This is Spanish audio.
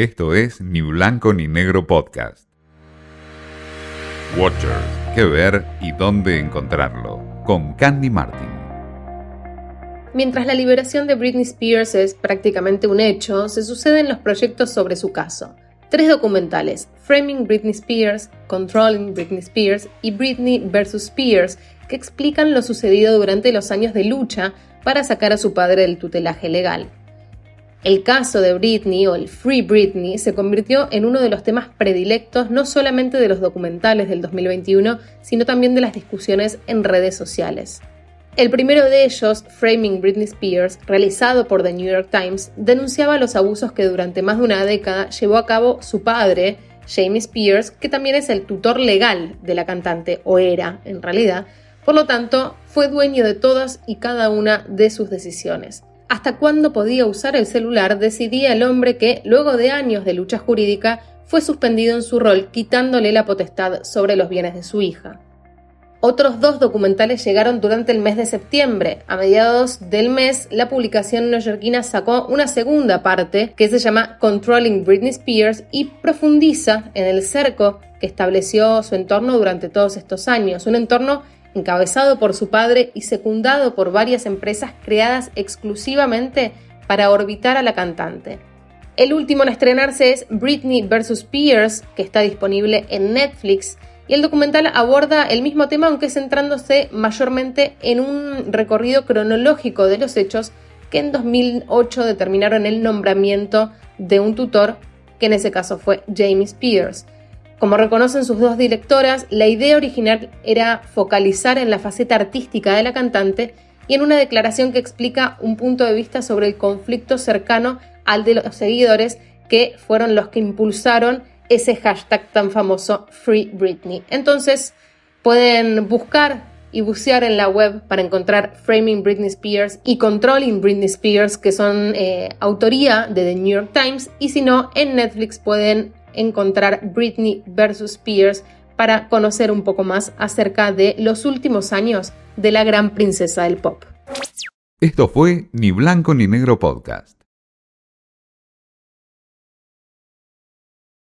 Esto es Ni Blanco ni Negro Podcast. Watchers, qué ver y dónde encontrarlo. Con Candy Martin. Mientras la liberación de Britney Spears es prácticamente un hecho, se suceden los proyectos sobre su caso. Tres documentales, Framing Britney Spears, Controlling Britney Spears y Britney vs. Spears, que explican lo sucedido durante los años de lucha para sacar a su padre del tutelaje legal. El caso de Britney o el Free Britney se convirtió en uno de los temas predilectos no solamente de los documentales del 2021, sino también de las discusiones en redes sociales. El primero de ellos, Framing Britney Spears, realizado por The New York Times, denunciaba los abusos que durante más de una década llevó a cabo su padre, Jamie Spears, que también es el tutor legal de la cantante, o era en realidad, por lo tanto, fue dueño de todas y cada una de sus decisiones hasta cuándo podía usar el celular decidía el hombre que, luego de años de lucha jurídica, fue suspendido en su rol quitándole la potestad sobre los bienes de su hija. Otros dos documentales llegaron durante el mes de septiembre. A mediados del mes, la publicación neoyorquina sacó una segunda parte que se llama Controlling Britney Spears y profundiza en el cerco que estableció su entorno durante todos estos años, un entorno encabezado por su padre y secundado por varias empresas creadas exclusivamente para orbitar a la cantante. El último en estrenarse es Britney vs. Spears, que está disponible en Netflix, y el documental aborda el mismo tema aunque centrándose mayormente en un recorrido cronológico de los hechos que en 2008 determinaron el nombramiento de un tutor, que en ese caso fue Jamie Spears. Como reconocen sus dos directoras, la idea original era focalizar en la faceta artística de la cantante y en una declaración que explica un punto de vista sobre el conflicto cercano al de los seguidores que fueron los que impulsaron ese hashtag tan famoso Free Britney. Entonces pueden buscar y bucear en la web para encontrar Framing Britney Spears y Controlling Britney Spears, que son eh, autoría de The New York Times, y si no, en Netflix pueden encontrar Britney versus Spears para conocer un poco más acerca de los últimos años de la gran princesa del pop. Esto fue Ni Blanco ni Negro Podcast.